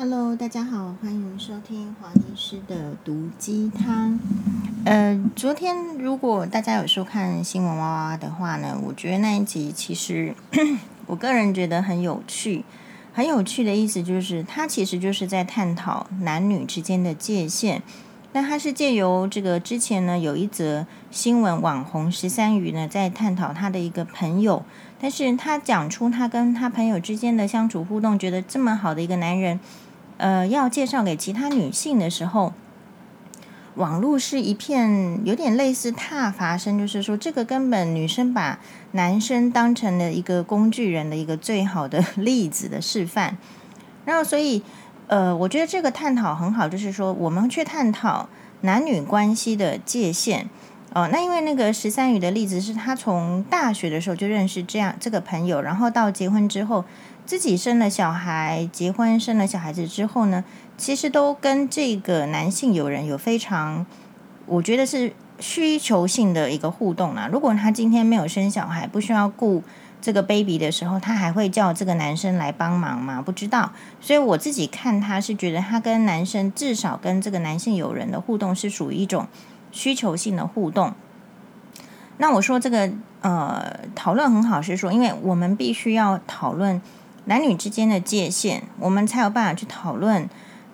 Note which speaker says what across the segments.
Speaker 1: Hello，大家好，欢迎收听黄医师的毒鸡汤。呃，昨天如果大家有收看新闻哇哇的话呢，我觉得那一集其实 我个人觉得很有趣。很有趣的意思就是，它其实就是在探讨男女之间的界限。那它是借由这个之前呢，有一则新闻网红十三余呢，在探讨他的一个朋友，但是他讲出他跟他朋友之间的相处互动，觉得这么好的一个男人。呃，要介绍给其他女性的时候，网络是一片有点类似踏伐声，就是说这个根本女生把男生当成了一个工具人的一个最好的例子的示范。然后，所以呃，我觉得这个探讨很好，就是说我们去探讨男女关系的界限。哦，那因为那个十三姨的例子是他从大学的时候就认识这样这个朋友，然后到结婚之后。自己生了小孩，结婚生了小孩子之后呢，其实都跟这个男性友人有非常，我觉得是需求性的一个互动啦。如果他今天没有生小孩，不需要顾这个 baby 的时候，他还会叫这个男生来帮忙吗？不知道。所以我自己看他是觉得他跟男生至少跟这个男性友人的互动是属于一种需求性的互动。那我说这个呃讨论很好，是说因为我们必须要讨论。男女之间的界限，我们才有办法去讨论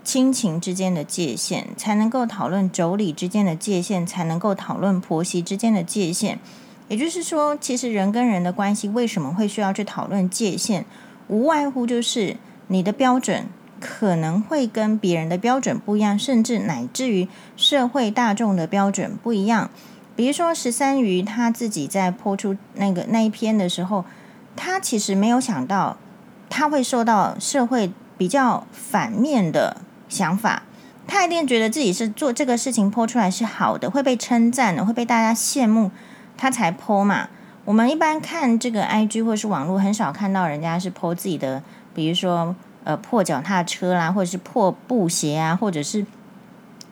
Speaker 1: 亲情之间的界限，才能够讨论妯娌之间的界限，才能够讨论婆媳之间的界限。也就是说，其实人跟人的关系为什么会需要去讨论界限，无外乎就是你的标准可能会跟别人的标准不一样，甚至乃至于社会大众的标准不一样。比如说十三姨他自己在播出那个那一篇的时候，他其实没有想到。他会受到社会比较反面的想法，他一定觉得自己是做这个事情 po 出来是好的，会被称赞的，会被大家羡慕，他才 po 嘛。我们一般看这个 IG 或是网络，很少看到人家是 po 自己的，比如说呃破脚踏车啦，或者是破布鞋啊，或者是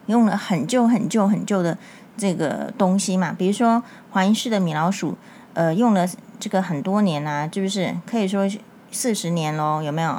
Speaker 1: 用了很旧很旧很旧的这个东西嘛。比如说黄医师的米老鼠，呃，用了这个很多年啊，是不是可以说？四十年喽，有没有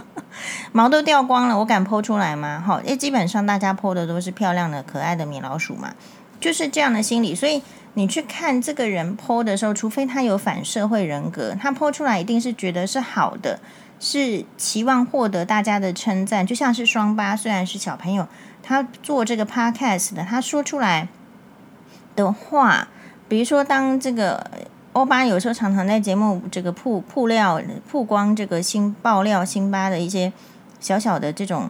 Speaker 1: 毛都掉光了？我敢剖出来吗？好，因为基本上大家剖的都是漂亮的、可爱的米老鼠嘛，就是这样的心理。所以你去看这个人剖的时候，除非他有反社会人格，他剖出来一定是觉得是好的，是期望获得大家的称赞。就像是双八，虽然是小朋友，他做这个 podcast 的，他说出来的话，比如说当这个。欧巴有时候常常在节目这个曝曝料曝光这个新爆料辛巴的一些小小的这种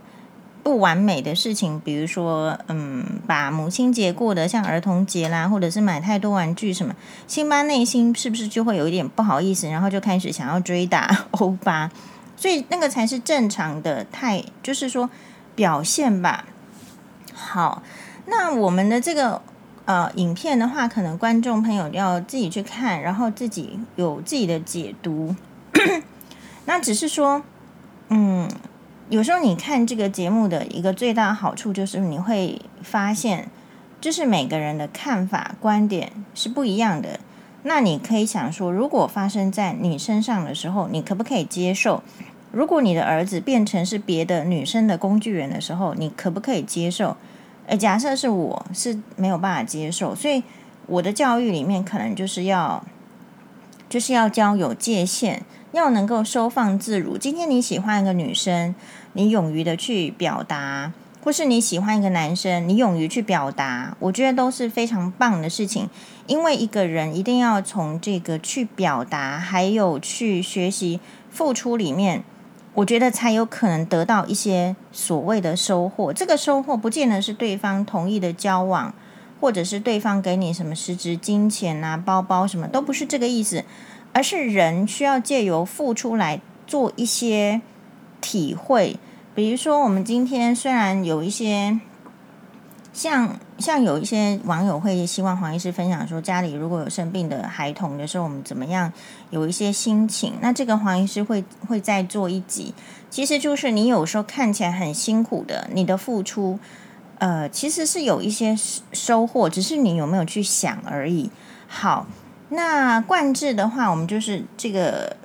Speaker 1: 不完美的事情，比如说，嗯，把母亲节过得像儿童节啦，或者是买太多玩具什么，辛巴内心是不是就会有一点不好意思，然后就开始想要追打 欧巴？所以那个才是正常的态，就是说表现吧。好，那我们的这个。呃，影片的话，可能观众朋友要自己去看，然后自己有自己的解读。那只是说，嗯，有时候你看这个节目的一个最大好处，就是你会发现，就是每个人的看法、观点是不一样的。那你可以想说，如果发生在你身上的时候，你可不可以接受？如果你的儿子变成是别的女生的工具人的时候，你可不可以接受？呃，假设是我是没有办法接受，所以我的教育里面可能就是要，就是要教有界限，要能够收放自如。今天你喜欢一个女生，你勇于的去表达，或是你喜欢一个男生，你勇于去表达，我觉得都是非常棒的事情。因为一个人一定要从这个去表达，还有去学习付出里面。我觉得才有可能得到一些所谓的收获。这个收获不见得是对方同意的交往，或者是对方给你什么实质金钱啊、包包什么，都不是这个意思，而是人需要借由付出来做一些体会。比如说，我们今天虽然有一些。像像有一些网友会希望黄医师分享说，家里如果有生病的孩童的时候，我们怎么样有一些心情？那这个黄医师会会再做一集，其实就是你有时候看起来很辛苦的，你的付出，呃，其实是有一些收获，只是你有没有去想而已。好，那冠志的话，我们就是这个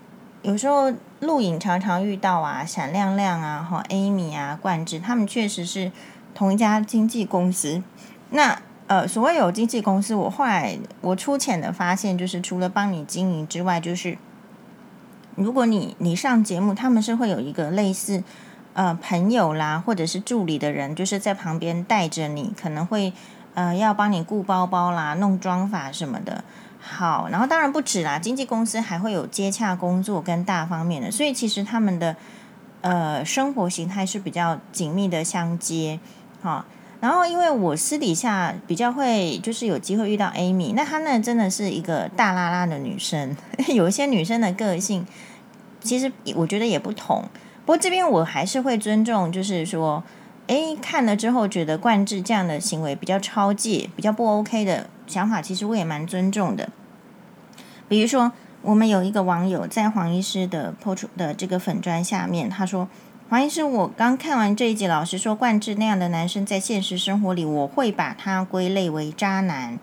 Speaker 1: 有时候录影常常遇到啊，闪亮亮啊，哈，Amy 啊，冠志，他们确实是同一家经纪公司。那呃，所谓有经纪公司，我后来我粗浅的发现，就是除了帮你经营之外，就是如果你你上节目，他们是会有一个类似呃朋友啦，或者是助理的人，就是在旁边带着你，可能会呃要帮你顾包包啦、弄妆发什么的。好，然后当然不止啦，经纪公司还会有接洽工作跟大方面的，所以其实他们的呃生活形态是比较紧密的相接，好。然后，因为我私底下比较会，就是有机会遇到 Amy，那她呢真的是一个大拉拉的女生。有一些女生的个性，其实我觉得也不同。不过这边我还是会尊重，就是说，诶，看了之后觉得冠志这样的行为比较超界，比较不 OK 的想法，其实我也蛮尊重的。比如说，我们有一个网友在黄医师的 PO 的这个粉砖下面，他说。黄医师，我刚看完这一集，老实说，冠志那样的男生在现实生活里，我会把他归类为渣男。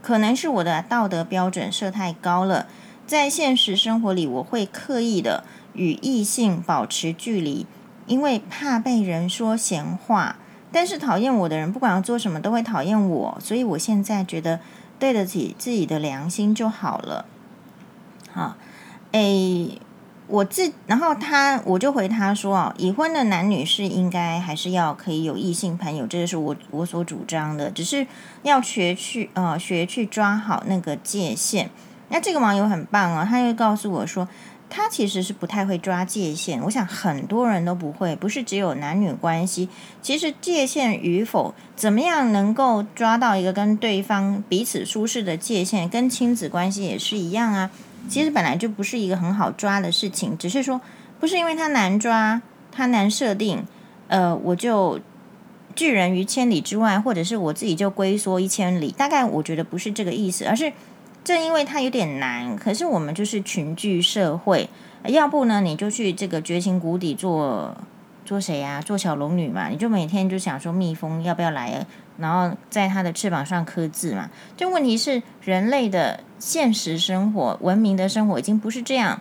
Speaker 1: 可能是我的道德标准设太高了，在现实生活里，我会刻意的与异性保持距离，因为怕被人说闲话。但是讨厌我的人，不管要做什么，都会讨厌我，所以我现在觉得对得起自己的良心就好了。好，诶。我自，然后他，我就回他说哦，已婚的男女是应该还是要可以有异性朋友，这个是我我所主张的，只是要学去呃学去抓好那个界限。那这个网友很棒啊，他又告诉我说，他其实是不太会抓界限。我想很多人都不会，不是只有男女关系，其实界限与否，怎么样能够抓到一个跟对方彼此舒适的界限，跟亲子关系也是一样啊。其实本来就不是一个很好抓的事情，只是说不是因为它难抓，它难设定，呃，我就拒人于千里之外，或者是我自己就龟缩一千里。大概我觉得不是这个意思，而是正因为它有点难。可是我们就是群聚社会，要不呢你就去这个绝情谷底做做谁呀、啊？做小龙女嘛，你就每天就想说蜜蜂要不要来？然后在它的翅膀上刻字嘛。这问题是人类的现实生活、文明的生活已经不是这样，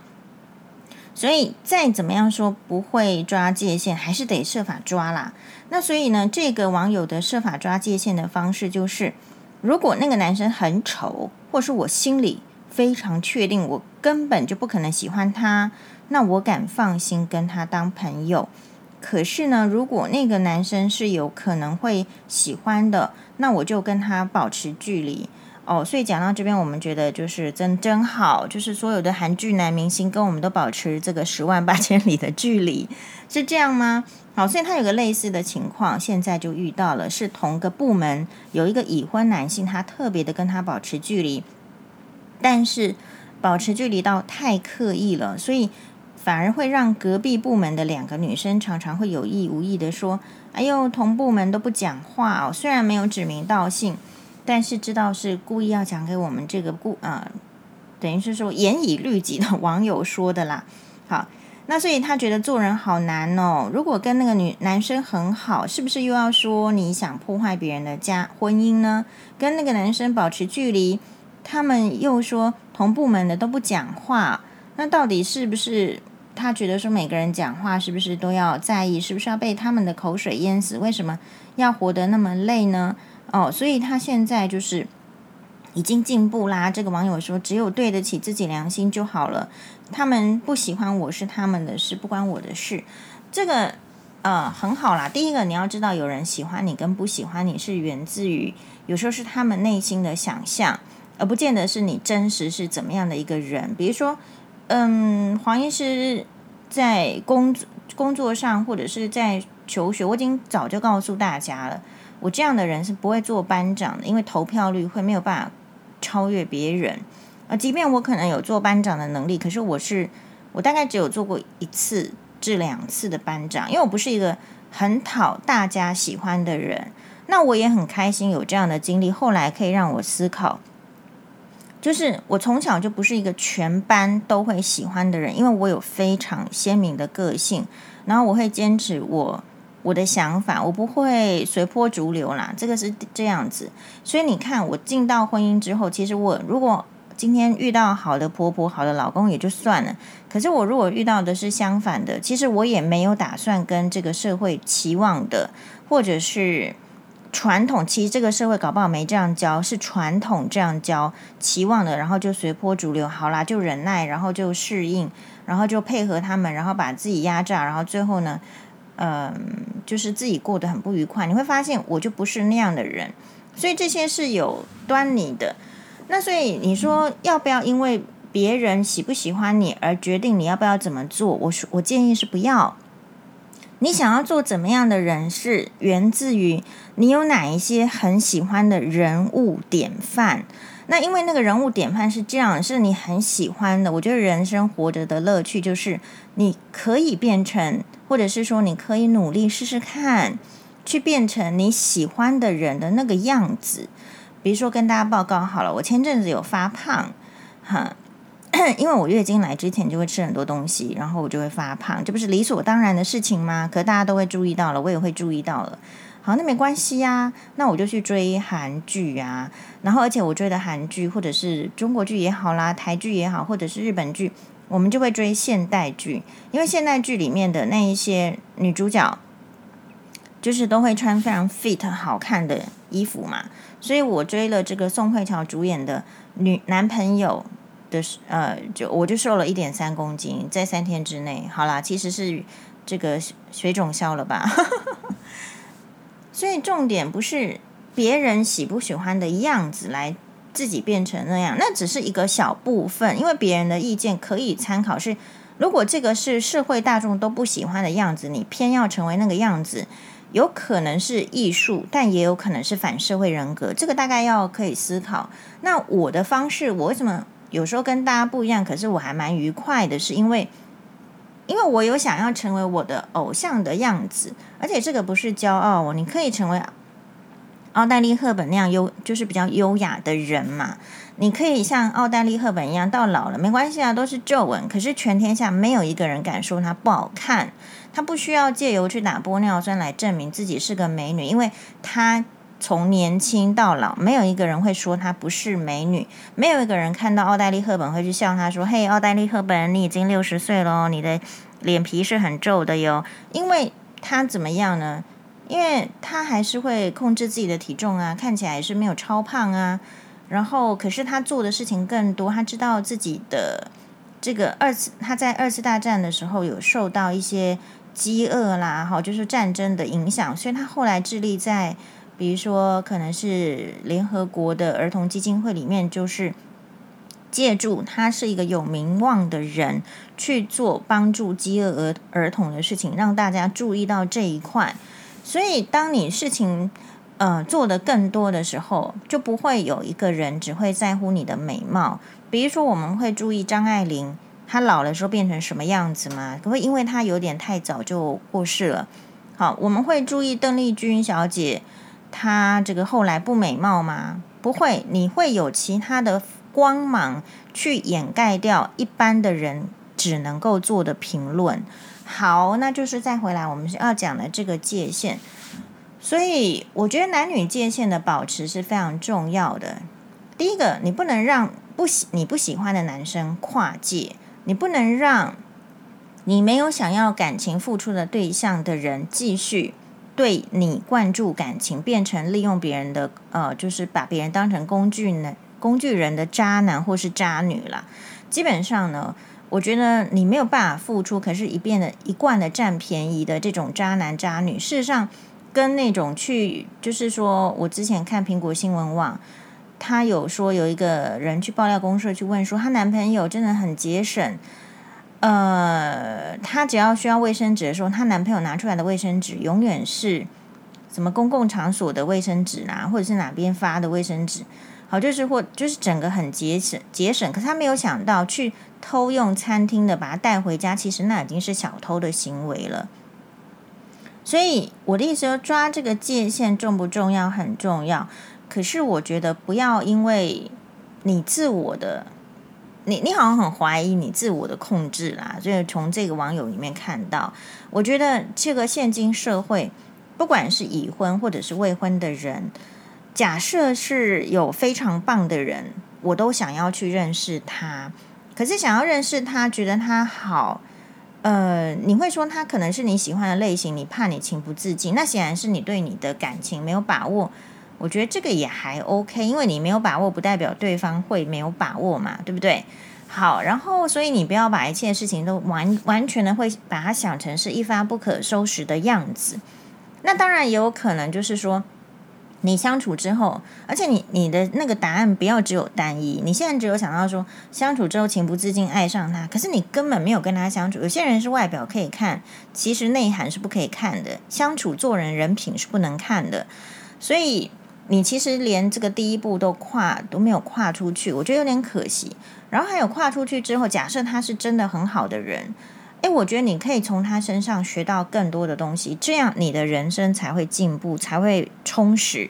Speaker 1: 所以再怎么样说不会抓界限，还是得设法抓啦。那所以呢，这个网友的设法抓界限的方式就是，如果那个男生很丑，或是我心里非常确定我根本就不可能喜欢他，那我敢放心跟他当朋友。可是呢，如果那个男生是有可能会喜欢的，那我就跟他保持距离哦。所以讲到这边，我们觉得就是真真好，就是所有的韩剧男明星跟我们都保持这个十万八千里的距离，是这样吗？好，所以他有个类似的情况，现在就遇到了，是同个部门有一个已婚男性，他特别的跟他保持距离，但是保持距离到太刻意了，所以。反而会让隔壁部门的两个女生常常会有意无意的说：“哎呦，同部门都不讲话哦。”虽然没有指名道姓，但是知道是故意要讲给我们这个故啊、等于是说严以律己的网友说的啦。好，那所以他觉得做人好难哦。如果跟那个女男生很好，是不是又要说你想破坏别人的家婚姻呢？跟那个男生保持距离，他们又说同部门的都不讲话，那到底是不是？他觉得说每个人讲话是不是都要在意，是不是要被他们的口水淹死？为什么要活得那么累呢？哦，所以他现在就是已经进步啦。这个网友说，只有对得起自己良心就好了。他们不喜欢我是他们的事，不关我的事。这个呃很好啦。第一个你要知道，有人喜欢你跟不喜欢你是源自于有时候是他们内心的想象，而不见得是你真实是怎么样的一个人。比如说。嗯，黄医师在工作工作上，或者是在求学，我已经早就告诉大家了，我这样的人是不会做班长的，因为投票率会没有办法超越别人。啊，即便我可能有做班长的能力，可是我是我大概只有做过一次至两次的班长，因为我不是一个很讨大家喜欢的人。那我也很开心有这样的经历，后来可以让我思考。就是我从小就不是一个全班都会喜欢的人，因为我有非常鲜明的个性，然后我会坚持我我的想法，我不会随波逐流啦，这个是这样子。所以你看，我进到婚姻之后，其实我如果今天遇到好的婆婆、好的老公也就算了。可是我如果遇到的是相反的，其实我也没有打算跟这个社会期望的，或者是传统。其实这个社会搞不好没这样教，是传统这样教期望的，然后就随波逐流。好啦，就忍耐，然后就适应，然后就配合他们，然后把自己压榨，然后最后呢，嗯，就是自己过得很不愉快。你会发现，我就不是那样的人，所以这些是有端倪的。那所以你说要不要因为？别人喜不喜欢你而决定你要不要怎么做？我说，我建议是不要。你想要做怎么样的人，是源自于你有哪一些很喜欢的人物典范。那因为那个人物典范是这样，是你很喜欢的。我觉得人生活着的乐趣就是你可以变成，或者是说你可以努力试试看，去变成你喜欢的人的那个样子。比如说跟大家报告好了，我前阵子有发胖，哈。因为我月经来之前就会吃很多东西，然后我就会发胖，这不是理所当然的事情吗？可大家都会注意到了，我也会注意到了。好，那没关系呀，那我就去追韩剧啊，然后而且我追的韩剧或者是中国剧也好啦，台剧也好，或者是日本剧，我们就会追现代剧，因为现代剧里面的那一些女主角，就是都会穿非常 fit 好看的衣服嘛，所以我追了这个宋慧乔主演的女男朋友。的呃，就我就瘦了一点三公斤，在三天之内，好啦，其实是这个水肿消了吧。所以重点不是别人喜不喜欢的样子来自己变成那样，那只是一个小部分，因为别人的意见可以参考是。如果这个是社会大众都不喜欢的样子，你偏要成为那个样子，有可能是艺术，但也有可能是反社会人格。这个大概要可以思考。那我的方式，我为什么？有时候跟大家不一样，可是我还蛮愉快的，是因为，因为我有想要成为我的偶像的样子，而且这个不是骄傲哦，你可以成为奥黛丽·赫本那样优，就是比较优雅的人嘛。你可以像奥黛丽·赫本一样，到老了没关系啊，都是皱纹，可是全天下没有一个人敢说她不好看，她不需要借由去打玻尿酸来证明自己是个美女，因为她。从年轻到老，没有一个人会说她不是美女，没有一个人看到奥黛丽·赫本会去笑她说：“嘿，奥黛丽·赫本，你已经六十岁了，你的脸皮是很皱的哟。”因为她怎么样呢？因为他还是会控制自己的体重啊，看起来也是没有超胖啊。然后，可是他做的事情更多，他知道自己的这个二次，他在二次大战的时候有受到一些饥饿啦，哈，就是战争的影响，所以他后来致力在。比如说，可能是联合国的儿童基金会里面，就是借助他是一个有名望的人去做帮助饥饿儿儿童的事情，让大家注意到这一块。所以，当你事情呃做得更多的时候，就不会有一个人只会在乎你的美貌。比如说，我们会注意张爱玲，她老了时候变成什么样子吗？可会因为她有点太早就过世了。好，我们会注意邓丽君小姐。她这个后来不美貌吗？不会，你会有其他的光芒去掩盖掉一般的人只能够做的评论。好，那就是再回来我们要讲的这个界限。所以我觉得男女界限的保持是非常重要的。第一个，你不能让不喜你不喜欢的男生跨界，你不能让你没有想要感情付出的对象的人继续。对你灌注感情，变成利用别人的呃，就是把别人当成工具呢，工具人的渣男或是渣女啦。基本上呢，我觉得你没有办法付出，可是一遍的一贯的占便宜的这种渣男渣女，事实上跟那种去，就是说我之前看苹果新闻网，他有说有一个人去爆料公社去问说，她男朋友真的很节省。呃，她只要需要卫生纸的时候，她男朋友拿出来的卫生纸永远是什么公共场所的卫生纸啊，或者是哪边发的卫生纸，好，就是或就是整个很节省节省。可是他没有想到去偷用餐厅的，把它带回家，其实那已经是小偷的行为了。所以我的意思说，抓这个界限重不重要？很重要。可是我觉得不要因为你自我的。你你好像很怀疑你自我的控制啦，所以从这个网友里面看到，我觉得这个现今社会，不管是已婚或者是未婚的人，假设是有非常棒的人，我都想要去认识他。可是想要认识他，觉得他好，呃，你会说他可能是你喜欢的类型，你怕你情不自禁，那显然是你对你的感情没有把握。我觉得这个也还 OK，因为你没有把握，不代表对方会没有把握嘛，对不对？好，然后所以你不要把一切事情都完完全的会把它想成是一发不可收拾的样子。那当然也有可能就是说。你相处之后，而且你你的那个答案不要只有单一。你现在只有想到说相处之后情不自禁爱上他，可是你根本没有跟他相处。有些人是外表可以看，其实内涵是不可以看的。相处做人人品是不能看的，所以你其实连这个第一步都跨都没有跨出去，我觉得有点可惜。然后还有跨出去之后，假设他是真的很好的人。诶，我觉得你可以从他身上学到更多的东西，这样你的人生才会进步，才会充实，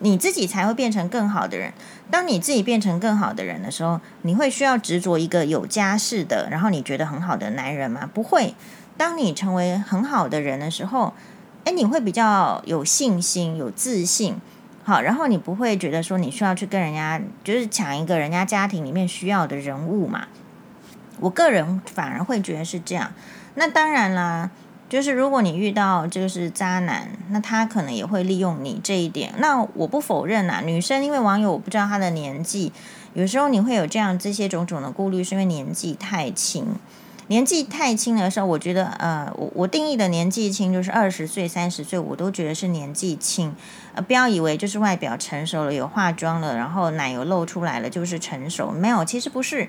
Speaker 1: 你自己才会变成更好的人。当你自己变成更好的人的时候，你会需要执着一个有家室的，然后你觉得很好的男人吗？不会。当你成为很好的人的时候，诶，你会比较有信心、有自信，好，然后你不会觉得说你需要去跟人家就是抢一个人家家庭里面需要的人物嘛。我个人反而会觉得是这样，那当然啦，就是如果你遇到就是渣男，那他可能也会利用你这一点。那我不否认啊，女生因为网友我不知道她的年纪，有时候你会有这样这些种种的顾虑，是因为年纪太轻。年纪太轻的时候，我觉得呃，我我定义的年纪轻就是二十岁、三十岁，我都觉得是年纪轻。呃，不要以为就是外表成熟了，有化妆了，然后奶油露出来了就是成熟，没有，其实不是。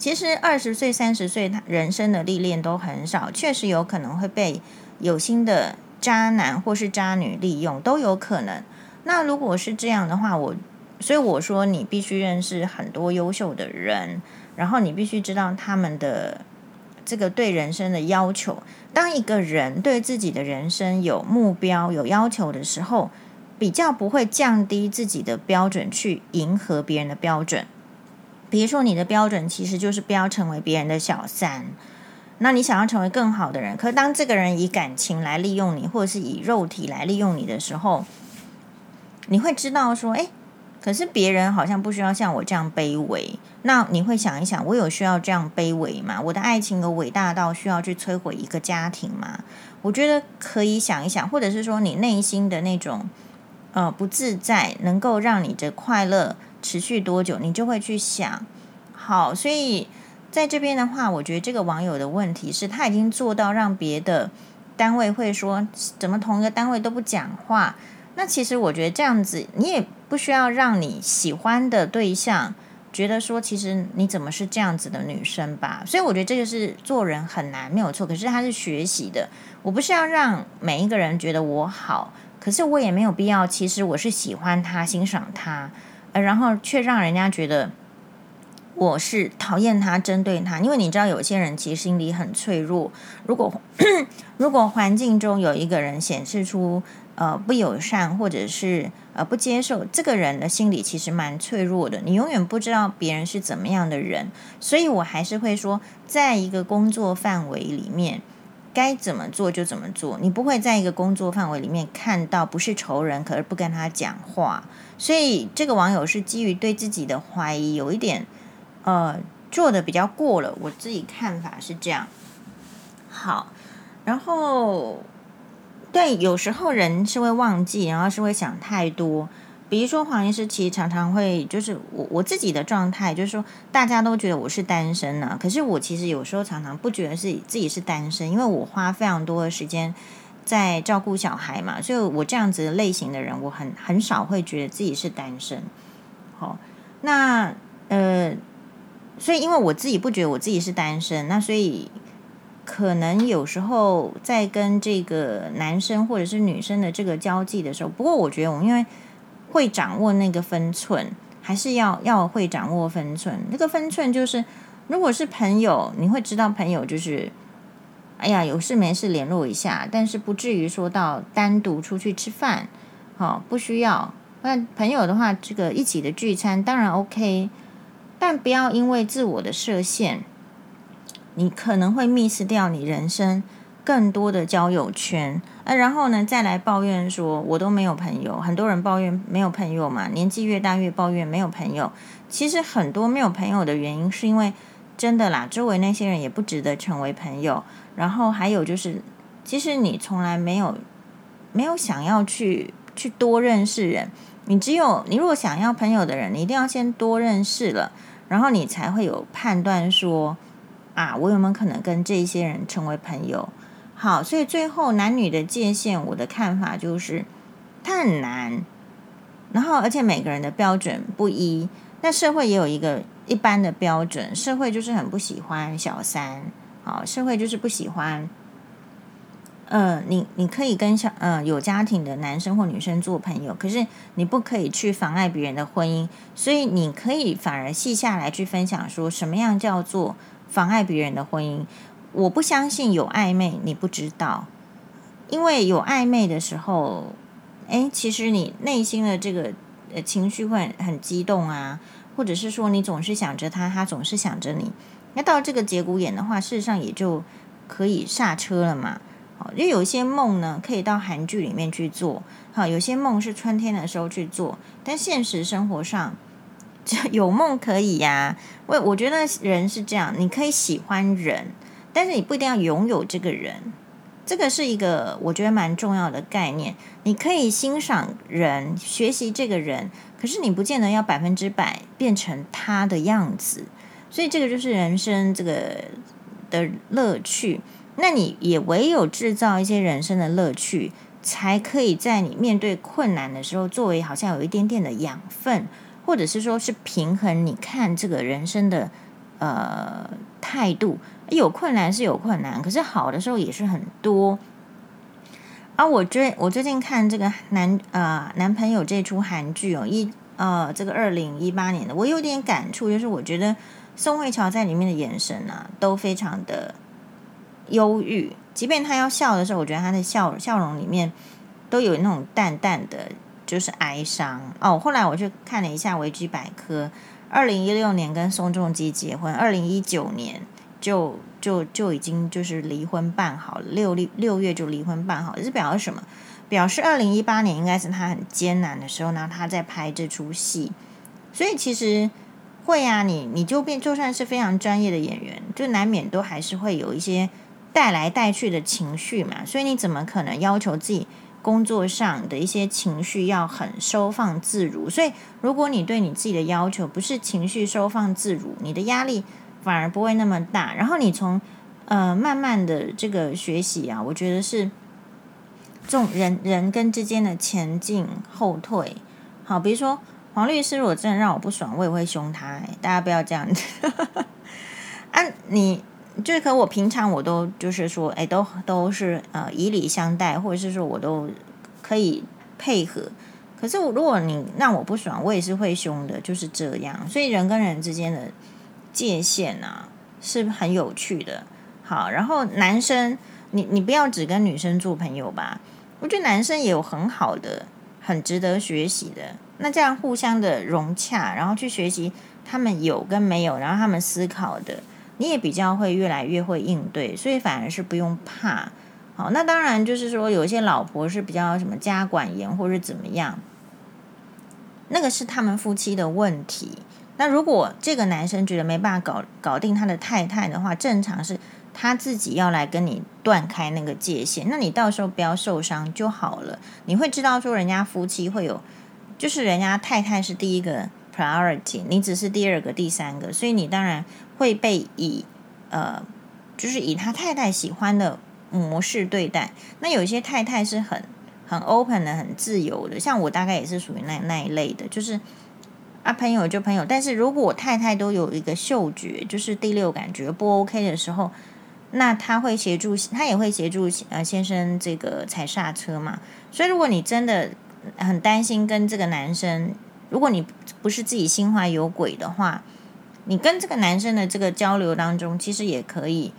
Speaker 1: 其实二十岁、三十岁，他人生的历练都很少，确实有可能会被有心的渣男或是渣女利用，都有可能。那如果是这样的话，我所以我说你必须认识很多优秀的人，然后你必须知道他们的这个对人生的要求。当一个人对自己的人生有目标、有要求的时候，比较不会降低自己的标准去迎合别人的标准。比如说，你的标准其实就是不要成为别人的小三。那你想要成为更好的人，可当这个人以感情来利用你，或者是以肉体来利用你的时候，你会知道说，诶，可是别人好像不需要像我这样卑微。那你会想一想，我有需要这样卑微吗？我的爱情有伟大到需要去摧毁一个家庭吗？我觉得可以想一想，或者是说，你内心的那种呃不自在，能够让你的快乐。持续多久，你就会去想。好，所以在这边的话，我觉得这个网友的问题是他已经做到让别的单位会说，怎么同一个单位都不讲话？那其实我觉得这样子，你也不需要让你喜欢的对象觉得说，其实你怎么是这样子的女生吧？所以我觉得这个是做人很难，没有错。可是他是学习的，我不是要让每一个人觉得我好，可是我也没有必要。其实我是喜欢他，欣赏他。呃，然后却让人家觉得我是讨厌他、针对他，因为你知道，有些人其实心里很脆弱。如果 如果环境中有一个人显示出呃不友善，或者是呃不接受，这个人的心理其实蛮脆弱的。你永远不知道别人是怎么样的人，所以我还是会说，在一个工作范围里面，该怎么做就怎么做。你不会在一个工作范围里面看到不是仇人，可是不跟他讲话。所以这个网友是基于对自己的怀疑，有一点，呃，做的比较过了。我自己看法是这样。好，然后，对，有时候人是会忘记，然后是会想太多。比如说黄医师其实常常会，就是我我自己的状态，就是说大家都觉得我是单身呢，可是我其实有时候常常不觉得是自己是单身，因为我花非常多的时间。在照顾小孩嘛，所以我这样子类型的人，我很很少会觉得自己是单身。好，那呃，所以因为我自己不觉得我自己是单身，那所以可能有时候在跟这个男生或者是女生的这个交际的时候，不过我觉得我因为会掌握那个分寸，还是要要会掌握分寸。那个分寸就是，如果是朋友，你会知道朋友就是。哎呀，有事没事联络一下，但是不至于说到单独出去吃饭，好、不需要。那朋友的话，这个一起的聚餐当然 OK，但不要因为自我的设限，你可能会 miss 掉你人生更多的交友圈，呃，然后呢，再来抱怨说我都没有朋友。很多人抱怨没有朋友嘛，年纪越大越抱怨没有朋友。其实很多没有朋友的原因，是因为真的啦，周围那些人也不值得成为朋友。然后还有就是，其实你从来没有没有想要去去多认识人。你只有你如果想要朋友的人，你一定要先多认识了，然后你才会有判断说啊，我有没有可能跟这些人成为朋友。好，所以最后男女的界限，我的看法就是，它很难。然后，而且每个人的标准不一。那社会也有一个一般的标准，社会就是很不喜欢小三。好，社会就是不喜欢。呃，你你可以跟小呃有家庭的男生或女生做朋友，可是你不可以去妨碍别人的婚姻。所以你可以反而细下来去分享，说什么样叫做妨碍别人的婚姻。我不相信有暧昧，你不知道，因为有暧昧的时候，诶，其实你内心的这个呃情绪会很，激动啊，或者是说你总是想着他，他总是想着你，那到这个节骨眼的话，事实上也就可以刹车了嘛。好，因为有些梦呢，可以到韩剧里面去做，好，有些梦是春天的时候去做，但现实生活上 有梦可以呀。我我觉得人是这样，你可以喜欢人。但是你不一定要拥有这个人，这个是一个我觉得蛮重要的概念。你可以欣赏人，学习这个人，可是你不见得要百分之百变成他的样子。所以这个就是人生这个的乐趣。那你也唯有制造一些人生的乐趣，才可以在你面对困难的时候，作为好像有一点点的养分，或者是说是平衡你看这个人生的呃态度。有困难是有困难，可是好的时候也是很多。而、啊、我最我最近看这个男呃男朋友这出韩剧哦，一呃这个二零一八年的，我有点感触，就是我觉得宋慧乔在里面的眼神啊，都非常的忧郁。即便她要笑的时候，我觉得她的笑笑容里面都有那种淡淡的，就是哀伤。哦，后来我去看了一下维基百科，二零一六年跟宋仲基结婚，二零一九年。就就就已经就是离婚办好了，六六月就离婚办好了，是表示什么？表示二零一八年应该是他很艰难的时候，然后他在拍这出戏，所以其实会啊，你你就变就算是非常专业的演员，就难免都还是会有一些带来带去的情绪嘛，所以你怎么可能要求自己工作上的一些情绪要很收放自如？所以如果你对你自己的要求不是情绪收放自如，你的压力。反而不会那么大，然后你从呃慢慢的这个学习啊，我觉得是这种人人跟之间的前进后退。好，比如说黄律师，如果真的让我不爽，我也会凶他。哎，大家不要这样子。啊，你就可我平常我都就是说，哎，都都是呃以礼相待，或者是说我都可以配合。可是我如果你让我不爽，我也是会凶的，就是这样。所以人跟人之间的。界限啊，是很有趣的。好，然后男生，你你不要只跟女生做朋友吧。我觉得男生也有很好的、很值得学习的。那这样互相的融洽，然后去学习他们有跟没有，然后他们思考的，你也比较会越来越会应对。所以反而是不用怕。好，那当然就是说，有一些老婆是比较什么家管严，或者怎么样，那个是他们夫妻的问题。那如果这个男生觉得没办法搞搞定他的太太的话，正常是他自己要来跟你断开那个界限。那你到时候不要受伤就好了。你会知道说人家夫妻会有，就是人家太太是第一个 priority，你只是第二个、第三个，所以你当然会被以呃，就是以他太太喜欢的模式对待。那有些太太是很很 open 的、很自由的，像我大概也是属于那那一类的，就是。啊，朋友就朋友，但是如果我太太都有一个嗅觉，就是第六感觉不 OK 的时候，那他会协助，他也会协助呃先生这个踩刹车嘛。所以如果你真的很担心跟这个男生，如果你不是自己心怀有鬼的话，你跟这个男生的这个交流当中，其实也可以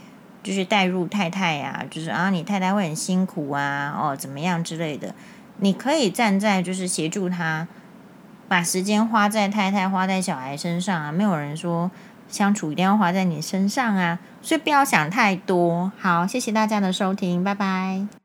Speaker 1: 就是带入太太呀、啊，就是啊你太太会很辛苦啊，哦怎么样之类的，你可以站在就是协助他。把时间花在太太、花在小孩身上啊，没有人说相处一定要花在你身上啊，所以不要想太多。好，谢谢大家的收听，拜拜。